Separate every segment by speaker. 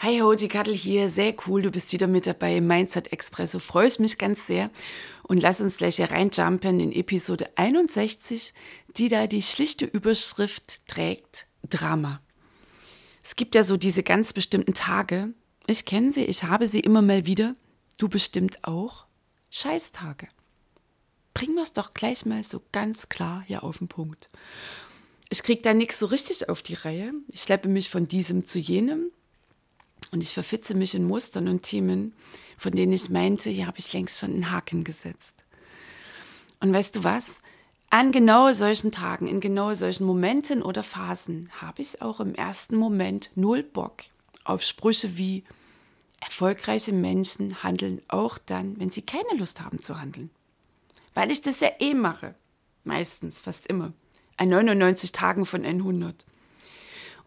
Speaker 1: Hi ho, die Kattel hier. Sehr cool, du bist wieder mit dabei im Mindset Expresso. Freust mich ganz sehr. Und lass uns gleich hier reinjumpen in Episode 61, die da die schlichte Überschrift trägt: Drama. Es gibt ja so diese ganz bestimmten Tage. Ich kenne sie, ich habe sie immer mal wieder. Du bestimmt auch. Scheißtage. Bringen wir es doch gleich mal so ganz klar hier auf den Punkt. Ich kriege da nichts so richtig auf die Reihe. Ich schleppe mich von diesem zu jenem und ich verfitze mich in Mustern und Themen, von denen ich meinte, hier habe ich längst schon einen Haken gesetzt. Und weißt du was? An genau solchen Tagen, in genau solchen Momenten oder Phasen habe ich auch im ersten Moment null Bock auf Sprüche wie erfolgreiche Menschen handeln auch dann, wenn sie keine Lust haben zu handeln. Weil ich das ja eh mache. Meistens, fast immer. An 99 Tagen von 100 und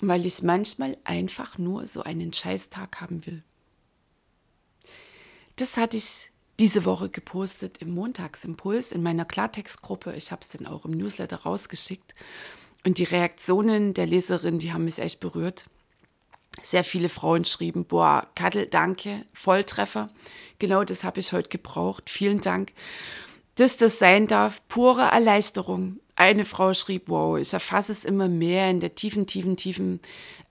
Speaker 1: weil ich manchmal einfach nur so einen Scheißtag haben will. Das hatte ich diese Woche gepostet im Montagsimpuls in meiner Klartextgruppe. Ich habe es dann auch im Newsletter rausgeschickt. Und die Reaktionen der Leserin, die haben mich echt berührt. Sehr viele Frauen schrieben, boah, Kattel, danke, Volltreffer. Genau das habe ich heute gebraucht. Vielen Dank. Dass das sein darf, pure Erleichterung. Eine Frau schrieb, wow, ich erfasse es immer mehr in der tiefen, tiefen, tiefen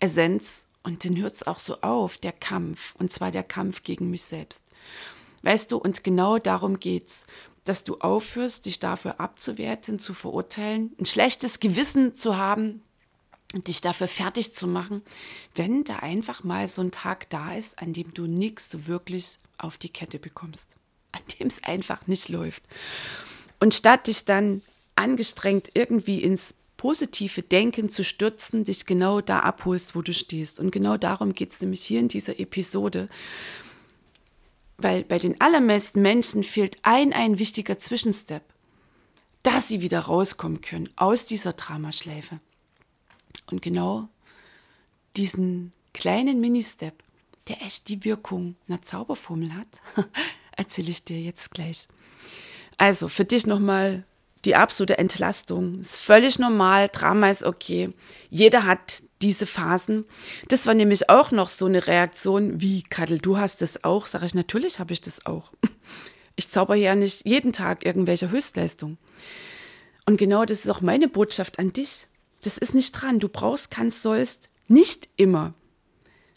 Speaker 1: Essenz. Und dann hört es auch so auf, der Kampf. Und zwar der Kampf gegen mich selbst. Weißt du, und genau darum geht's, dass du aufhörst, dich dafür abzuwerten, zu verurteilen, ein schlechtes Gewissen zu haben dich dafür fertig zu machen, wenn da einfach mal so ein Tag da ist, an dem du nichts so wirklich auf die Kette bekommst, an dem es einfach nicht läuft. Und statt dich dann angestrengt irgendwie ins positive Denken zu stürzen, dich genau da abholst, wo du stehst. Und genau darum geht es nämlich hier in dieser Episode. Weil bei den allermeisten Menschen fehlt ein, ein wichtiger Zwischenstep, dass sie wieder rauskommen können aus dieser Dramaschleife. Und genau diesen kleinen Mini-Step, der echt die Wirkung einer Zauberformel hat, erzähle ich dir jetzt gleich. Also für dich nochmal die absolute Entlastung. Ist völlig normal, Drama ist okay. Jeder hat diese Phasen. Das war nämlich auch noch so eine Reaktion wie, Kadel, du hast das auch. Sag ich, natürlich habe ich das auch. Ich zauber ja nicht jeden Tag irgendwelche Höchstleistung. Und genau das ist auch meine Botschaft an dich. Das ist nicht dran. Du brauchst, kannst, sollst nicht immer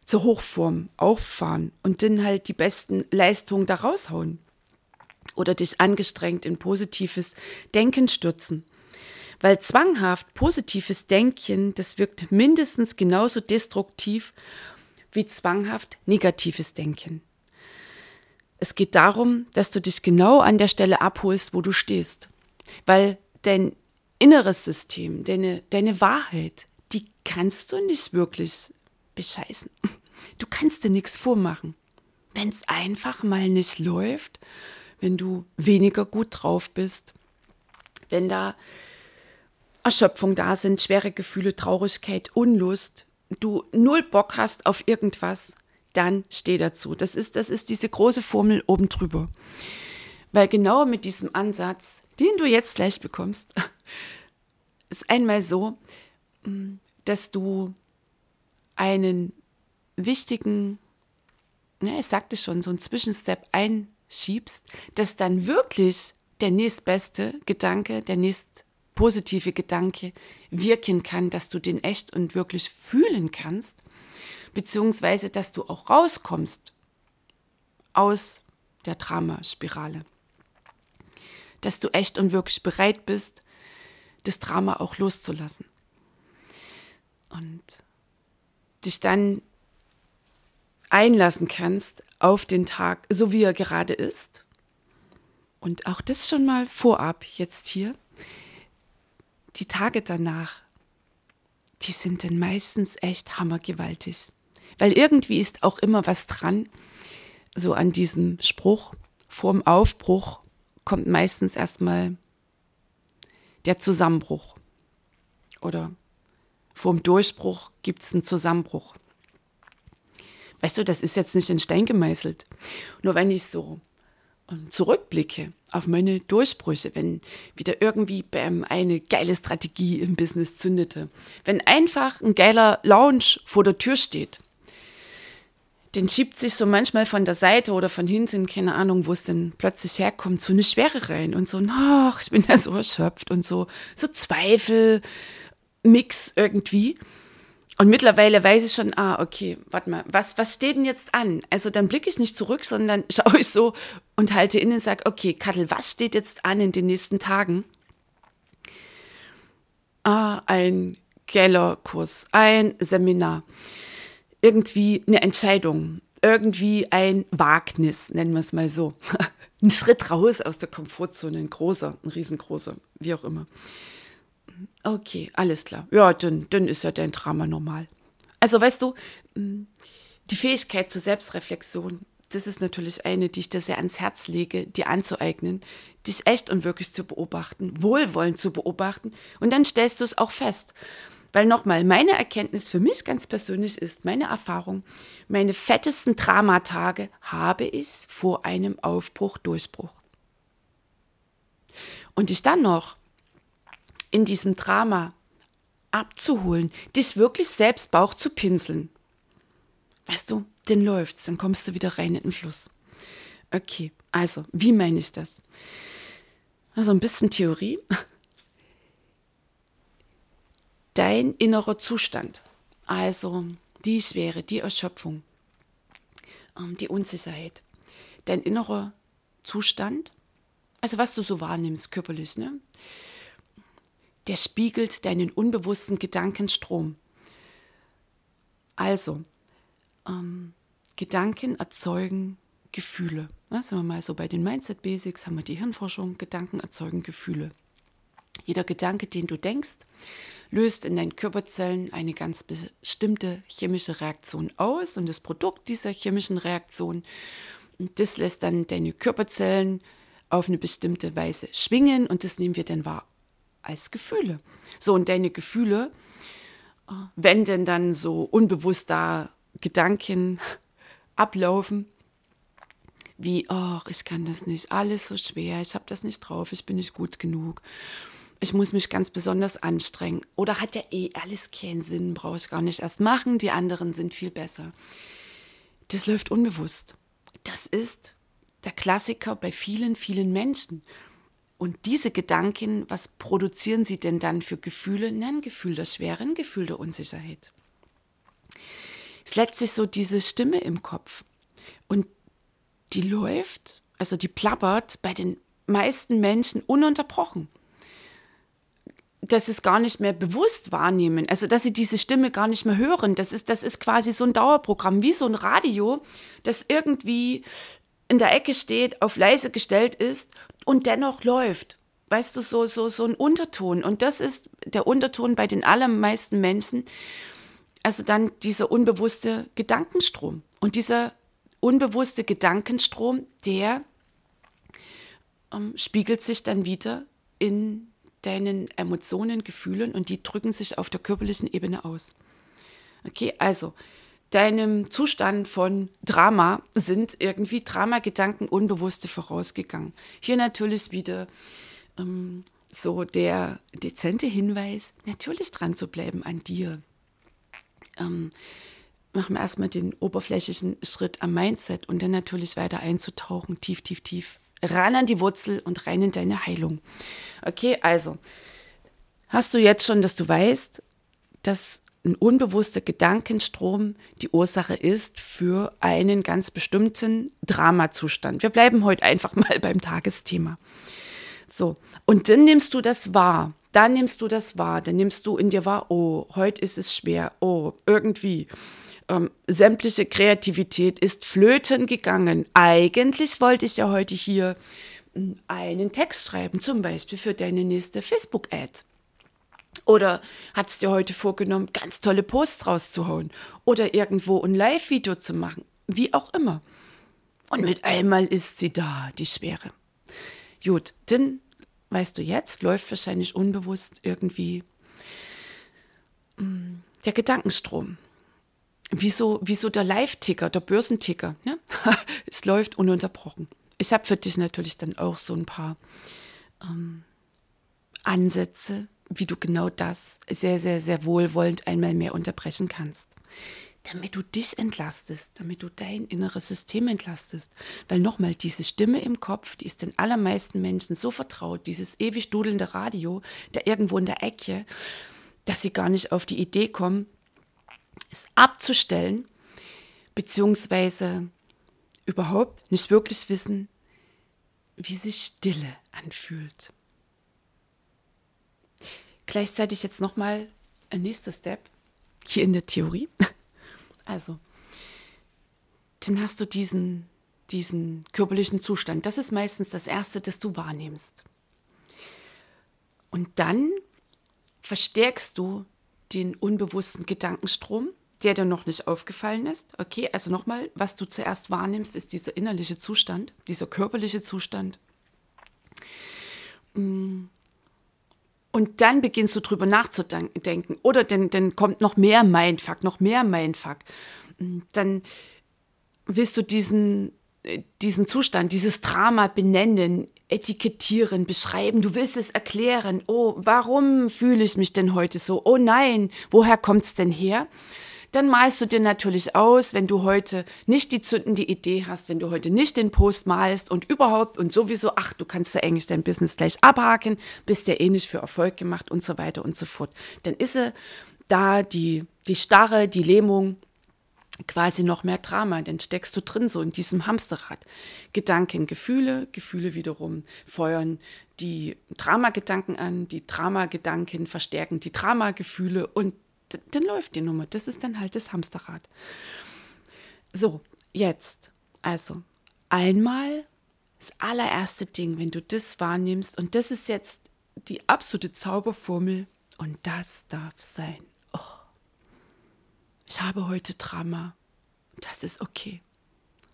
Speaker 1: zur Hochform auffahren und dann halt die besten Leistungen da raushauen oder dich angestrengt in positives Denken stürzen. Weil zwanghaft positives Denken, das wirkt mindestens genauso destruktiv wie zwanghaft negatives Denken. Es geht darum, dass du dich genau an der Stelle abholst, wo du stehst. Weil dein inneres System, deine, deine Wahrheit, die kannst du nicht wirklich bescheißen. Du kannst dir nichts vormachen. Wenn es einfach mal nicht läuft, wenn du weniger gut drauf bist, wenn da Erschöpfung da sind, schwere Gefühle, Traurigkeit, Unlust, du null Bock hast auf irgendwas, dann steh dazu. Das ist, das ist diese große Formel oben drüber. Weil genau mit diesem Ansatz, den du jetzt gleich bekommst, ist einmal so, mm, dass du einen wichtigen, ja, ich sagte schon, so einen Zwischenstep ein, schiebst, dass dann wirklich der nächstbeste Gedanke, der nächst positive Gedanke wirken kann, dass du den echt und wirklich fühlen kannst, beziehungsweise dass du auch rauskommst aus der Dramaspirale. Dass du echt und wirklich bereit bist, das Drama auch loszulassen. Und dich dann einlassen kannst auf den Tag, so wie er gerade ist. Und auch das schon mal vorab jetzt hier. die Tage danach, die sind dann meistens echt hammergewaltig. Weil irgendwie ist auch immer was dran, so an diesem Spruch, vorm Aufbruch kommt meistens erstmal der Zusammenbruch. Oder vorm Durchbruch gibt es einen Zusammenbruch. Weißt du, das ist jetzt nicht in Stein gemeißelt. Nur wenn ich so ähm, zurückblicke auf meine Durchbrüche, wenn wieder irgendwie bam, eine geile Strategie im Business zündete, wenn einfach ein geiler Lounge vor der Tür steht, den schiebt sich so manchmal von der Seite oder von hinten, keine Ahnung, wo es denn plötzlich herkommt, so eine Schwere rein und so, ach, ich bin ja so erschöpft und so, so Zweifel, Mix irgendwie. Und mittlerweile weiß ich schon, ah, okay, warte mal, was, was steht denn jetzt an? Also dann blicke ich nicht zurück, sondern schaue ich so und halte innen und sage, okay, Kattel, was steht jetzt an in den nächsten Tagen? Ah, ein Kellerkurs, ein Seminar, irgendwie eine Entscheidung, irgendwie ein Wagnis, nennen wir es mal so. ein Schritt raus aus der Komfortzone, ein großer, ein riesengroßer, wie auch immer. Okay, alles klar. Ja, dann, dann ist ja dein Drama normal. Also weißt du, mm, die Fähigkeit zur Selbstreflexion, das ist natürlich eine, die ich dir sehr ans Herz lege, dir anzueignen, dich echt und wirklich zu beobachten, wohlwollend zu beobachten und dann stellst du es auch fest. Weil nochmal, meine Erkenntnis für mich ganz persönlich ist, meine Erfahrung, meine fettesten Dramatage habe ich vor einem Aufbruch, Durchbruch. Und ich dann noch in diesem Drama abzuholen, dich wirklich selbst Bauch zu pinseln. Weißt du, dann läuft's, dann kommst du wieder rein in den Fluss. Okay, also, wie meine ich das? Also ein bisschen Theorie. Dein innerer Zustand, also die Schwere, die Erschöpfung, ähm, die Unsicherheit, dein innerer Zustand, also was du so wahrnimmst körperlich, ne? Der spiegelt deinen unbewussten Gedankenstrom. Also, ähm, Gedanken erzeugen Gefühle. Ja, sagen wir mal so bei den Mindset Basics haben wir die Hirnforschung, Gedanken erzeugen Gefühle. Jeder Gedanke, den du denkst, löst in deinen Körperzellen eine ganz bestimmte chemische Reaktion aus und das Produkt dieser chemischen Reaktion, das lässt dann deine Körperzellen auf eine bestimmte Weise schwingen und das nehmen wir dann wahr als Gefühle. So, und deine Gefühle, äh, wenn denn dann so unbewusst da Gedanken ablaufen, wie, ach, ich kann das nicht, alles so schwer, ich habe das nicht drauf, ich bin nicht gut genug, ich muss mich ganz besonders anstrengen. Oder hat ja eh alles keinen Sinn, brauche ich gar nicht erst machen, die anderen sind viel besser. Das läuft unbewusst. Das ist der Klassiker bei vielen, vielen Menschen. Und diese Gedanken, was produzieren sie denn dann für Gefühle? ein Gefühl der Schwere, ein Gefühl der Unsicherheit. Es ist letztlich so diese Stimme im Kopf. Und die läuft, also die plappert bei den meisten Menschen ununterbrochen. Dass sie es gar nicht mehr bewusst wahrnehmen, also dass sie diese Stimme gar nicht mehr hören. Das ist, das ist quasi so ein Dauerprogramm, wie so ein Radio, das irgendwie in der Ecke steht, auf leise gestellt ist und dennoch läuft. Weißt du, so, so, so ein Unterton. Und das ist der Unterton bei den allermeisten Menschen. Also dann dieser unbewusste Gedankenstrom. Und dieser unbewusste Gedankenstrom, der ähm, spiegelt sich dann wieder in deinen Emotionen, Gefühlen und die drücken sich auf der körperlichen Ebene aus. Okay, also deinem Zustand von Drama sind irgendwie Dramagedanken unbewusste vorausgegangen. Hier natürlich wieder ähm, so der dezente Hinweis, natürlich dran zu bleiben an dir. Ähm, machen wir erstmal den oberflächlichen Schritt am Mindset und dann natürlich weiter einzutauchen, tief, tief, tief. Ran an die Wurzel und rein in deine Heilung. Okay, also hast du jetzt schon, dass du weißt, dass ein unbewusster Gedankenstrom die Ursache ist für einen ganz bestimmten Dramazustand. Wir bleiben heute einfach mal beim Tagesthema. So, und dann nimmst du das wahr. Dann nimmst du das wahr. Dann nimmst du in dir wahr, oh, heute ist es schwer. Oh, irgendwie. Ähm, sämtliche Kreativität ist flöten gegangen. Eigentlich wollte ich ja heute hier einen Text schreiben, zum Beispiel für deine nächste Facebook-Ad. Oder hat es dir heute vorgenommen, ganz tolle Posts rauszuhauen oder irgendwo ein Live-Video zu machen, wie auch immer. Und mit einmal ist sie da, die Schwere. Gut, dann weißt du jetzt, läuft wahrscheinlich unbewusst irgendwie mm, der Gedankenstrom. Wieso, wieso der Live-Ticker, der Börsenticker? Ne? es läuft ununterbrochen. Ich habe für dich natürlich dann auch so ein paar ähm, Ansätze, wie du genau das sehr, sehr, sehr wohlwollend einmal mehr unterbrechen kannst. Damit du dich entlastest, damit du dein inneres System entlastest. Weil nochmal, diese Stimme im Kopf, die ist den allermeisten Menschen so vertraut, dieses ewig dudelnde Radio, da irgendwo in der Ecke, dass sie gar nicht auf die Idee kommen, es abzustellen, beziehungsweise überhaupt nicht wirklich wissen, wie sich Stille anfühlt. Gleichzeitig jetzt nochmal ein nächster Step hier in der Theorie. Also, dann hast du diesen, diesen körperlichen Zustand. Das ist meistens das Erste, das du wahrnimmst. Und dann verstärkst du den unbewussten Gedankenstrom, der dir noch nicht aufgefallen ist. Okay, also nochmal, was du zuerst wahrnimmst, ist dieser innerliche Zustand, dieser körperliche Zustand. Mm. Und dann beginnst du drüber nachzudenken. Oder dann, dann kommt noch mehr Mindfuck, noch mehr Mindfuck. Dann willst du diesen, äh, diesen Zustand, dieses Drama benennen, etikettieren, beschreiben. Du willst es erklären. Oh, warum fühle ich mich denn heute so? Oh nein, woher kommt es denn her? Dann malst du dir natürlich aus, wenn du heute nicht die zündende Idee hast, wenn du heute nicht den Post malst und überhaupt und sowieso, ach, du kannst ja eigentlich dein Business gleich abhaken, bist ja eh nicht für Erfolg gemacht und so weiter und so fort. Dann ist da die, die Starre, die Lähmung, quasi noch mehr Drama, dann steckst du drin so in diesem Hamsterrad. Gedanken, Gefühle, Gefühle wiederum feuern die Dramagedanken an, die Dramagedanken verstärken die Dramagefühle und dann läuft die Nummer. Das ist dann halt das Hamsterrad. So, jetzt, also einmal das allererste Ding, wenn du das wahrnimmst, und das ist jetzt die absolute Zauberformel, und das darf sein. Oh, ich habe heute Drama. Das ist okay.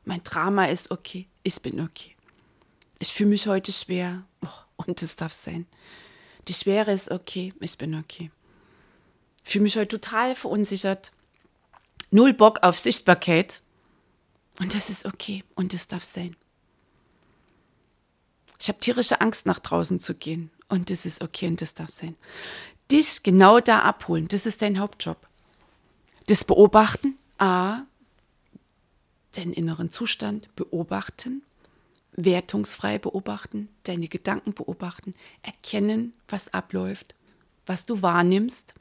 Speaker 1: Mein Drama ist okay. Ich bin okay. Ich fühle mich heute schwer. Oh, und das darf sein. Die Schwere ist okay. Ich bin okay fühle mich heute total verunsichert. Null Bock auf Sichtbarkeit. Und das ist okay und das darf sein. Ich habe tierische Angst, nach draußen zu gehen. Und das ist okay und das darf sein. Dich genau da abholen, das ist dein Hauptjob. Das Beobachten, A, deinen inneren Zustand beobachten, wertungsfrei beobachten, deine Gedanken beobachten, erkennen, was abläuft, was du wahrnimmst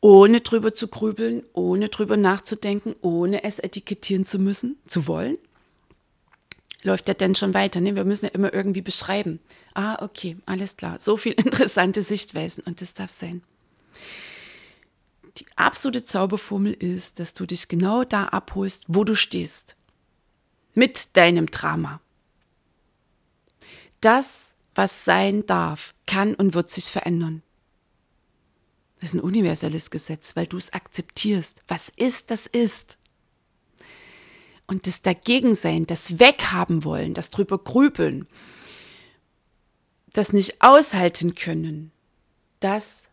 Speaker 1: ohne drüber zu grübeln, ohne drüber nachzudenken, ohne es etikettieren zu müssen, zu wollen, läuft ja dann schon weiter. Ne? Wir müssen ja immer irgendwie beschreiben. Ah, okay, alles klar. So viel interessante Sichtweisen und das darf sein. Die absolute Zauberformel ist, dass du dich genau da abholst, wo du stehst. Mit deinem Drama. Das, was sein darf, kann und wird sich verändern. Das ist ein universelles Gesetz, weil du es akzeptierst. Was ist, das ist. Und das Dagegensein, das Weghaben wollen, das drüber grübeln, das nicht aushalten können, das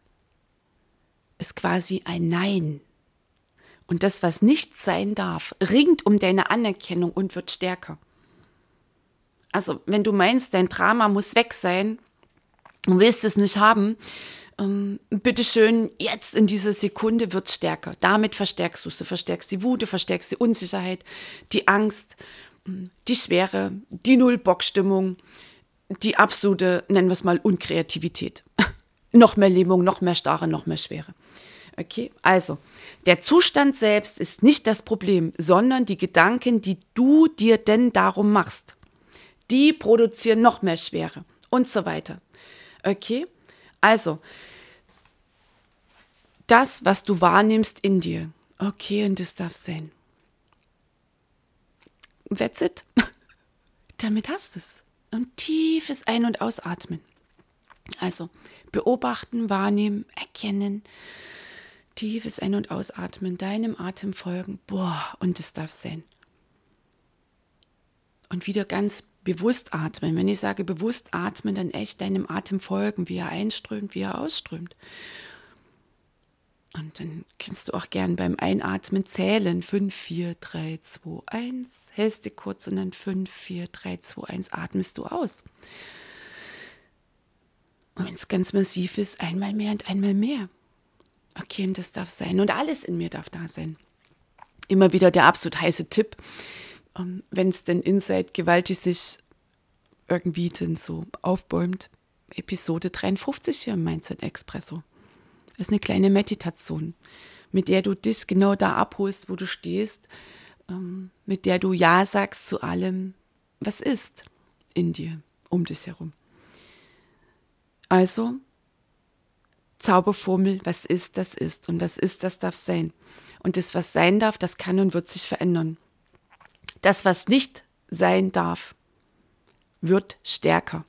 Speaker 1: ist quasi ein Nein. Und das, was nicht sein darf, ringt um deine Anerkennung und wird stärker. Also, wenn du meinst, dein Drama muss weg sein und willst es nicht haben, ähm, bitteschön, jetzt in dieser Sekunde wird es stärker. Damit verstärkst du es. Du verstärkst die Wut, du verstärkst die Unsicherheit, die Angst, mm, die Schwere, die Null-Bock-Stimmung, die absolute, nennen wir es mal, Unkreativität. noch mehr Lähmung, noch mehr Starre, noch mehr Schwere. Okay, also der Zustand selbst ist nicht das Problem, sondern die Gedanken, die du dir denn darum machst. Die produzieren noch mehr Schwere und so weiter. Okay, also, das, was du wahrnimmst in dir. Okay, und das darf sein. That's it. Damit hast du es. und tiefes Ein- und Ausatmen. Also beobachten, wahrnehmen, erkennen, tiefes Ein- und Ausatmen, deinem Atem folgen. Boah, und das darf sein. Und wieder ganz bewusst atmen. Wenn ich sage bewusst atmen, dann echt deinem Atem folgen, wie er einströmt, wie er ausströmt. Und dann kannst du auch gern beim Einatmen zählen. 5, 4, 3, 2, 1. Hältst du kurz und dann 5, 4, 3, 2, 1 atmest du aus. Und wenn es ganz massiv ist, einmal mehr und einmal mehr. Okay, und das darf sein. Und alles in mir darf da sein. Immer wieder der absolut heiße Tipp, ähm, wenn es denn Inside gewaltig sich irgendwie denn so aufbäumt. Episode 53 hier im Mindset Expresso. Das ist eine kleine Meditation, mit der du dich genau da abholst, wo du stehst, ähm, mit der du Ja sagst zu allem, was ist in dir, um dich herum. Also, Zauberformel, was ist, das ist. Und was ist, das darf sein. Und das, was sein darf, das kann und wird sich verändern. Das, was nicht sein darf, wird stärker.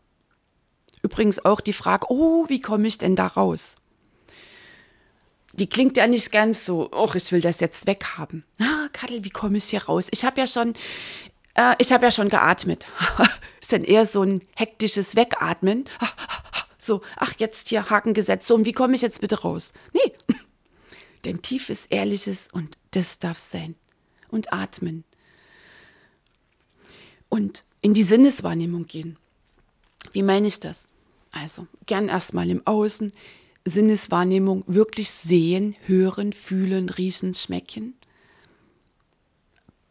Speaker 1: Übrigens auch die Frage, oh, wie komme ich denn da raus? die klingt ja nicht ganz so, oh, ich will das jetzt weghaben. Ah, Kattel, wie komme ich hier raus? Ich habe ja schon, äh, ich habe ja schon geatmet. ist dann eher so ein hektisches Wegatmen. So, ach, jetzt hier Haken gesetzt. So, und wie komme ich jetzt bitte raus? Nee. Denn tiefes, ehrliches und das darf sein. Und atmen. Und in die Sinneswahrnehmung gehen. Wie meine ich das? Also, gern erstmal im Außen, Sinneswahrnehmung wirklich sehen, hören, fühlen, riechen, schmecken.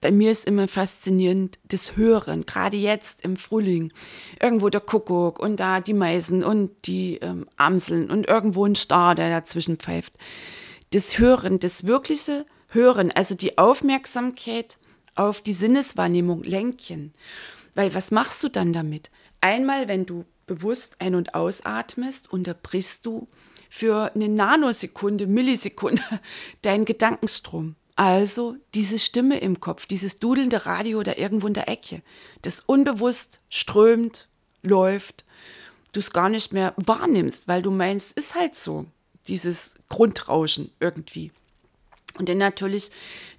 Speaker 1: Bei mir ist immer faszinierend das Hören, gerade jetzt im Frühling. Irgendwo der Kuckuck und da die Meisen und die ähm, Amseln und irgendwo ein Star, der dazwischen pfeift. Das Hören, das wirkliche Hören, also die Aufmerksamkeit auf die Sinneswahrnehmung lenken. Weil was machst du dann damit? Einmal, wenn du bewusst ein- und ausatmest, unterbrichst du für eine Nanosekunde, Millisekunde deinen Gedankenstrom. Also diese Stimme im Kopf, dieses dudelnde Radio da irgendwo in der Ecke, das unbewusst strömt, läuft, du es gar nicht mehr wahrnimmst, weil du meinst, ist halt so, dieses Grundrauschen irgendwie. Und dann natürlich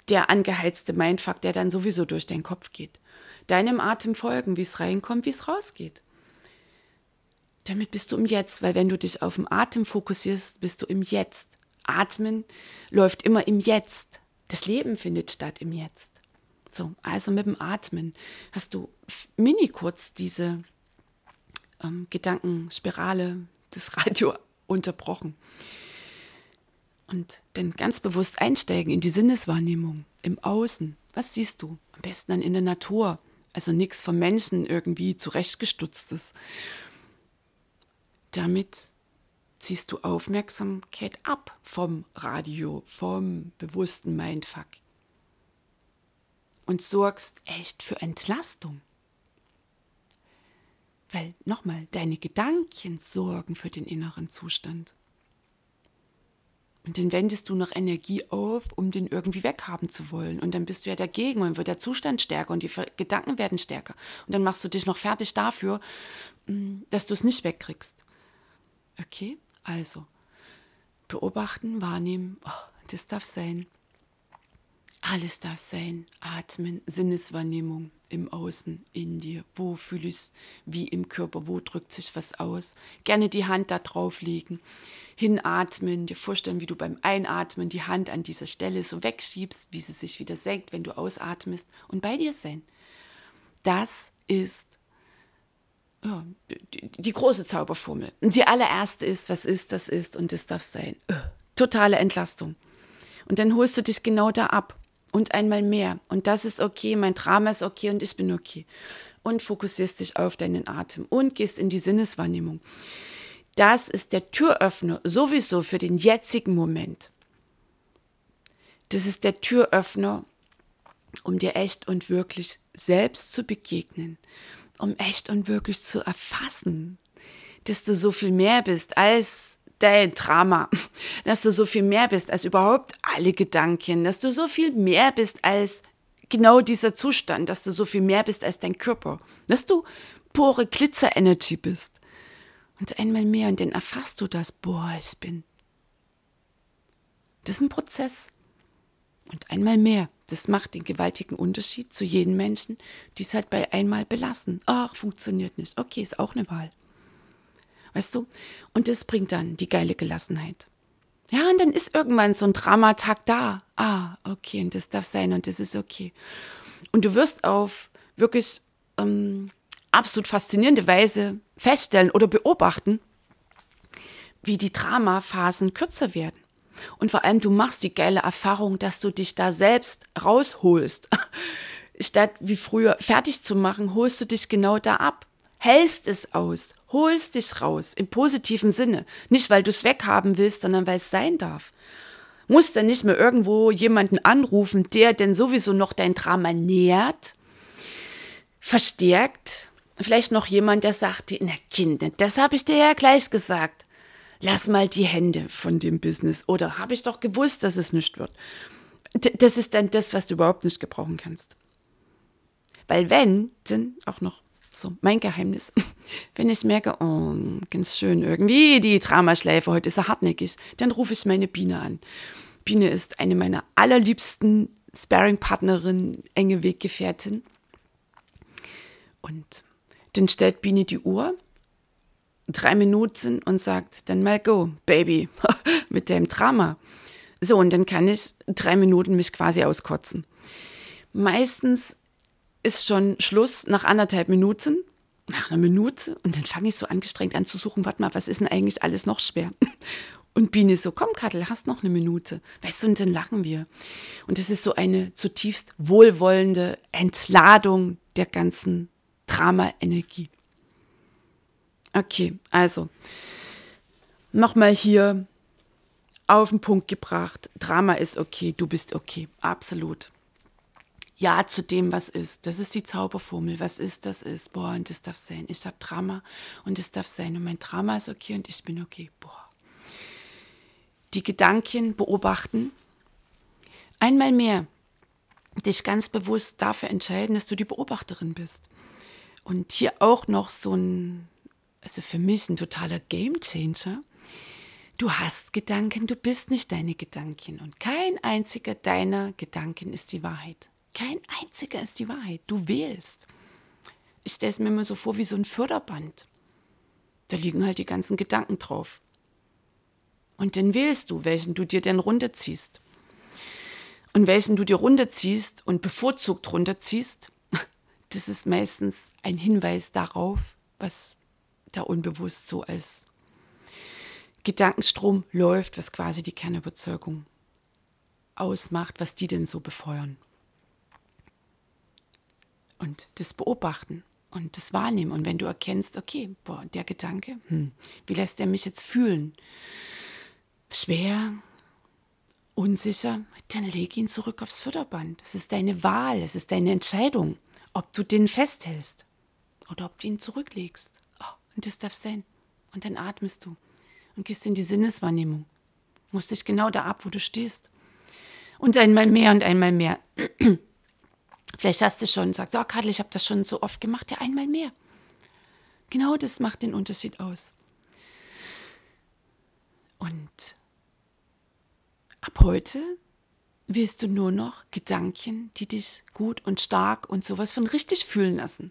Speaker 1: der angeheizte Mindfuck, der dann sowieso durch deinen Kopf geht. Deinem Atem folgen, wie es reinkommt, wie es rausgeht. Damit bist du im Jetzt, weil wenn du dich auf den Atem fokussierst, bist du im Jetzt. Atmen läuft immer im Jetzt. Das Leben findet statt im Jetzt. So, also mit dem Atmen hast du mini kurz diese ähm, Gedankenspirale, das Radio unterbrochen. Und dann ganz bewusst einsteigen in die Sinneswahrnehmung, im Außen. Was siehst du? Am besten dann in der Natur. Also nichts vom Menschen irgendwie zurechtgestutztes. Damit ziehst du Aufmerksamkeit ab vom Radio, vom bewussten Mindfuck und sorgst echt für Entlastung. Weil nochmal, deine Gedanken sorgen für den inneren Zustand. Und dann wendest du noch Energie auf, um den irgendwie weghaben zu wollen. Und dann bist du ja dagegen und wird der Zustand stärker und die Gedanken werden stärker. Und dann machst du dich noch fertig dafür, mm, dass du es nicht wegkriegst. Okay, also beobachten, wahrnehmen, oh, das darf sein. Alles darf sein. Atmen, Sinneswahrnehmung im Außen, in dir. Wo fühle ich es, wie im Körper, wo drückt sich was aus. Gerne die Hand da drauf legen. Hinatmen, dir vorstellen, wie du beim Einatmen die Hand an dieser Stelle so wegschiebst, wie sie sich wieder senkt, wenn du ausatmest und bei dir sein. Das ist ja, die, die, große Zauberformel. Die allererste ist, was ist, das ist und das darf sein. Äh, totale Entlastung. Und dann holst du dich genau da ab und einmal mehr. Und das ist okay, mein Drama ist okay und ich bin okay. Und fokussierst dich auf deinen Atem und gehst in die Sinneswahrnehmung. Das ist der Türöffner sowieso für den jetzigen Moment. Das ist der Türöffner, um dir echt und wirklich selbst zu begegnen um echt und wirklich zu erfassen, dass du so viel mehr bist als dein Drama, dass du so viel mehr bist als überhaupt alle Gedanken, dass du so viel mehr bist als genau dieser Zustand, dass du so viel mehr bist als dein Körper, dass du pure Glitzer-Energy bist. Und einmal mehr und dann erfasst du das, boah, ich bin. Das ist ein Prozess. Und einmal mehr, das macht den gewaltigen Unterschied zu jedem Menschen, die es halt bei einmal belassen. Ach, funktioniert nicht. Okay, ist auch eine Wahl. Weißt du? Und das bringt dann die geile Gelassenheit. Ja, und dann ist irgendwann so ein Dramatag da. Ah, okay, und das darf sein und das ist okay. Und du wirst auf wirklich ähm, absolut faszinierende Weise feststellen oder beobachten, wie die Dramaphasen kürzer werden. Und vor allem, du machst die geile Erfahrung, dass du dich da selbst rausholst. Statt wie früher fertig zu machen, holst du dich genau da ab. Hältst es aus, holst dich raus, im positiven Sinne. Nicht, weil du es weghaben willst, sondern weil es sein darf. Musst dann nicht mehr irgendwo jemanden anrufen, der denn sowieso noch dein Drama nährt, verstärkt. Vielleicht noch jemand, der sagt dir, na Kind, das habe ich dir ja gleich gesagt lass mal die Hände von dem Business. Oder habe ich doch gewusst, dass es nicht wird. Das ist dann das, was du überhaupt nicht gebrauchen kannst. Weil wenn, dann auch noch so mein Geheimnis, wenn ich merke, oh, ganz schön irgendwie, die Dramaschleife heute ist so hartnäckig, dann rufe ich meine Biene an. Biene ist eine meiner allerliebsten Sparring-Partnerin, enge Weggefährtin. Und dann stellt Biene die Uhr drei Minuten und sagt, dann mal go, Baby, mit dem Drama. So, und dann kann ich drei Minuten mich quasi auskotzen. Meistens ist schon Schluss nach anderthalb Minuten, nach einer Minute, und dann fange ich so angestrengt an zu suchen, warte mal, was ist denn eigentlich alles noch schwer? Und Biene ist so, komm Kattel, hast noch eine Minute. Weißt du, und dann lachen wir. Und es ist so eine zutiefst wohlwollende Entladung der ganzen Drama-Energie. Okay, also nochmal hier auf den Punkt gebracht. Drama ist okay, du bist okay, absolut. Ja zu dem, was ist. Das ist die Zauberformel. Was ist, das ist. Boah, und das darf sein. Ich habe Drama und das darf sein. Und mein Drama ist okay und ich bin okay. Boah. Die Gedanken beobachten. Einmal mehr dich ganz bewusst dafür entscheiden, dass du die Beobachterin bist. Und hier auch noch so ein also für mich ein totaler Gamechanger. Du hast Gedanken, du bist nicht deine Gedanken und kein einziger deiner Gedanken ist die Wahrheit. Kein einziger ist die Wahrheit. Du wählst. Ich stelle es mir immer so vor wie so ein Förderband. Da liegen halt die ganzen Gedanken drauf. Und dann wählst du, welchen du dir denn runterziehst. Und welchen du dir runterziehst und bevorzugt runterziehst, das ist meistens ein Hinweis darauf, was da unbewusst so als Gedankenstrom läuft, was quasi die Kernüberzeugung ausmacht, was die denn so befeuern. Und das Beobachten und das Wahrnehmen. Und wenn du erkennst, okay, boah, der Gedanke, hm, wie lässt der mich jetzt fühlen? Schwer, unsicher, dann leg ihn zurück aufs Förderband. Es ist deine Wahl, es ist deine Entscheidung, ob du den festhältst oder ob du ihn zurücklegst. Und das darf sein. Und dann atmest du und gehst in die Sinneswahrnehmung. Musst dich genau da ab, wo du stehst. Und einmal mehr und einmal mehr. Vielleicht hast du schon gesagt, oh Kadel, ich habe das schon so oft gemacht. Ja, einmal mehr. Genau das macht den Unterschied aus. Und ab heute willst du nur noch Gedanken, die dich gut und stark und sowas von richtig fühlen lassen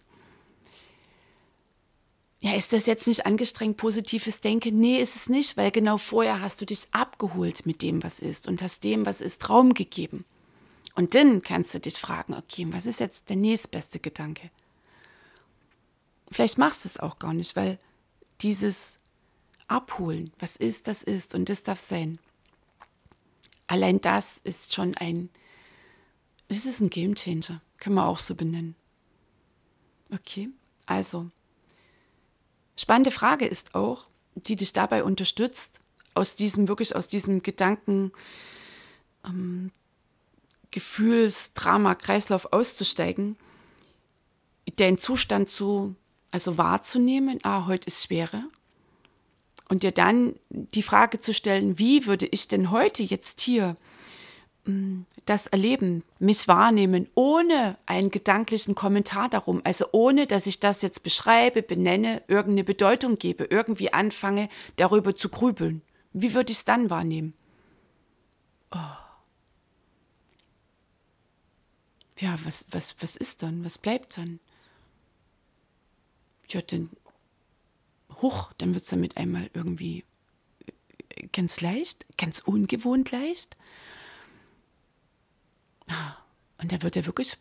Speaker 1: ja, ist das jetzt nicht angestrengt positives Denken? Nee, ist es nicht, weil genau vorher hast du dich abgeholt mit dem, was ist und hast dem, was ist, Raum gegeben. Und dann kannst du dich fragen, okay, was ist jetzt der nächstbeste Gedanke? Vielleicht machst du es auch gar nicht, weil dieses Abholen, was ist, das ist und das darf sein. Allein das ist schon ein, das ist ein Gamechanger, können wir auch so benennen. Okay, also Spannende Frage ist auch, die dich dabei unterstützt, aus diesem, wirklich aus diesem Gedanken, ähm, Gefühls, Drama, Kreislauf auszusteigen, den Zustand zu, also wahrzunehmen, ah, heute ist Schwere. Und dir dann die Frage zu stellen, wie würde ich denn heute jetzt hier mm, das erleben, mich wahrnehmen, ohne einen gedanklichen Kommentar darum, also ohne, dass ich das jetzt beschreibe, benenne, irgendeine Bedeutung gebe, irgendwie anfange, darüber zu grübeln. Wie würde ich es dann wahrnehmen? Oh. Ja, was, was, was ist dann? Was bleibt dann? Ja, dann, hoch, dann wird es damit einmal irgendwie ganz leicht, ganz ungewohnt leicht. Und da wird er wirklich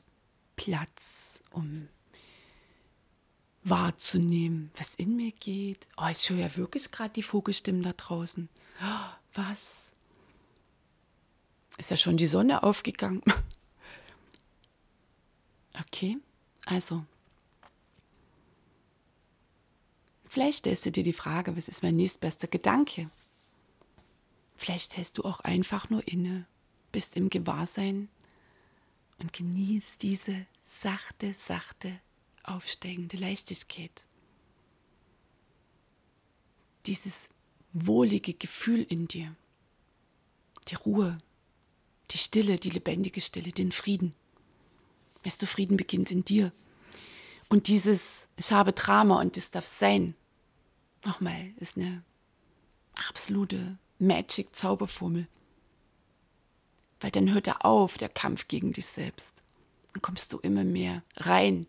Speaker 1: Platz, um wahrzunehmen, was in mir geht. Oh, ich höre ja wirklich gerade die Vogelstimmen da draußen. Was? Ist ja schon die Sonne aufgegangen. Okay, also. Vielleicht stellst du dir die Frage, was ist mein nächstbester Gedanke? Vielleicht hältst du auch einfach nur inne, bist im Gewahrsein und genießt diese sachte, sachte, aufsteigende Leichtigkeit. Dieses wohlige Gefühl in dir, die Ruhe, die Stille, die lebendige Stille, den Frieden. Weißt du, Frieden beginnt in dir. Und dieses, ich habe Drama und das darf sein, nochmal, ist eine absolute Magic-Zauberformel. Weil dann hört er auf, der Kampf gegen dich selbst. Dann kommst du immer mehr rein,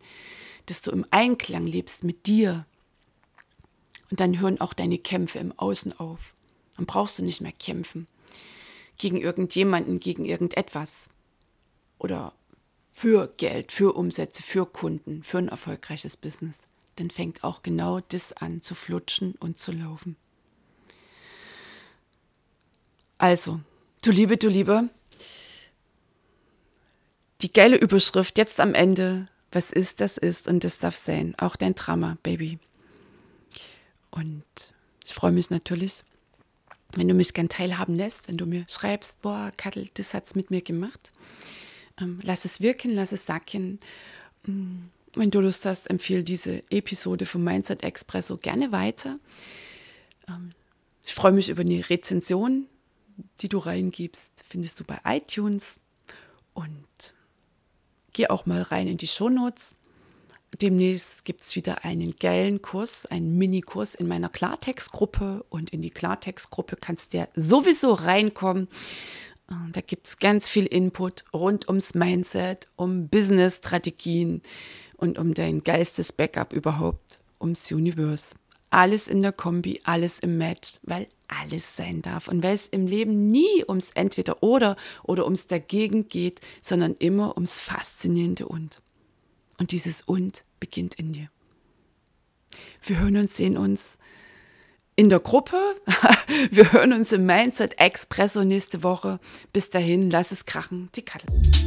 Speaker 1: dass du im Einklang lebst mit dir. Und dann hören auch deine Kämpfe im Außen auf. Dann brauchst du nicht mehr kämpfen gegen irgendjemanden, gegen irgendetwas. Oder für Geld, für Umsätze, für Kunden, für ein erfolgreiches Business. Dann fängt auch genau das an zu flutschen und zu laufen. Also, du Liebe, du Liebe, die geile Überschrift jetzt am Ende, was ist, das ist und das darf sein. Auch dein Drama, Baby. Und ich freue mich natürlich, wenn du mich gern teilhaben lässt, wenn du mir schreibst, boah, Kattel, das hat's mit mir gemacht. Ähm, lass es wirken, lass es sacken. Wenn du Lust hast, empfehle diese Episode vom Mindset Expresso gerne weiter. Ähm, ich freue mich über eine Rezension die du reingibst, findest du bei iTunes. Und geh auch mal rein in die Shownotes. Demnächst gibt es wieder einen geilen Kurs, einen Minikurs in meiner Klartext-Gruppe. Und in die Klartext-Gruppe kannst du ja sowieso reinkommen. Äh, da gibt es ganz viel Input rund ums Mindset, um Business-Strategien und um dein Geistes-Backup überhaupt, ums Universe alles in der Kombi, alles im Match, weil alles sein darf und weil es im Leben nie ums Entweder oder oder ums Dagegen geht, sondern immer ums faszinierende Und. Und dieses Und beginnt in dir. Wir hören uns, sehen uns in der Gruppe. Wir hören uns im Mindset Expresso nächste Woche. Bis dahin, lass es krachen, die Kattel.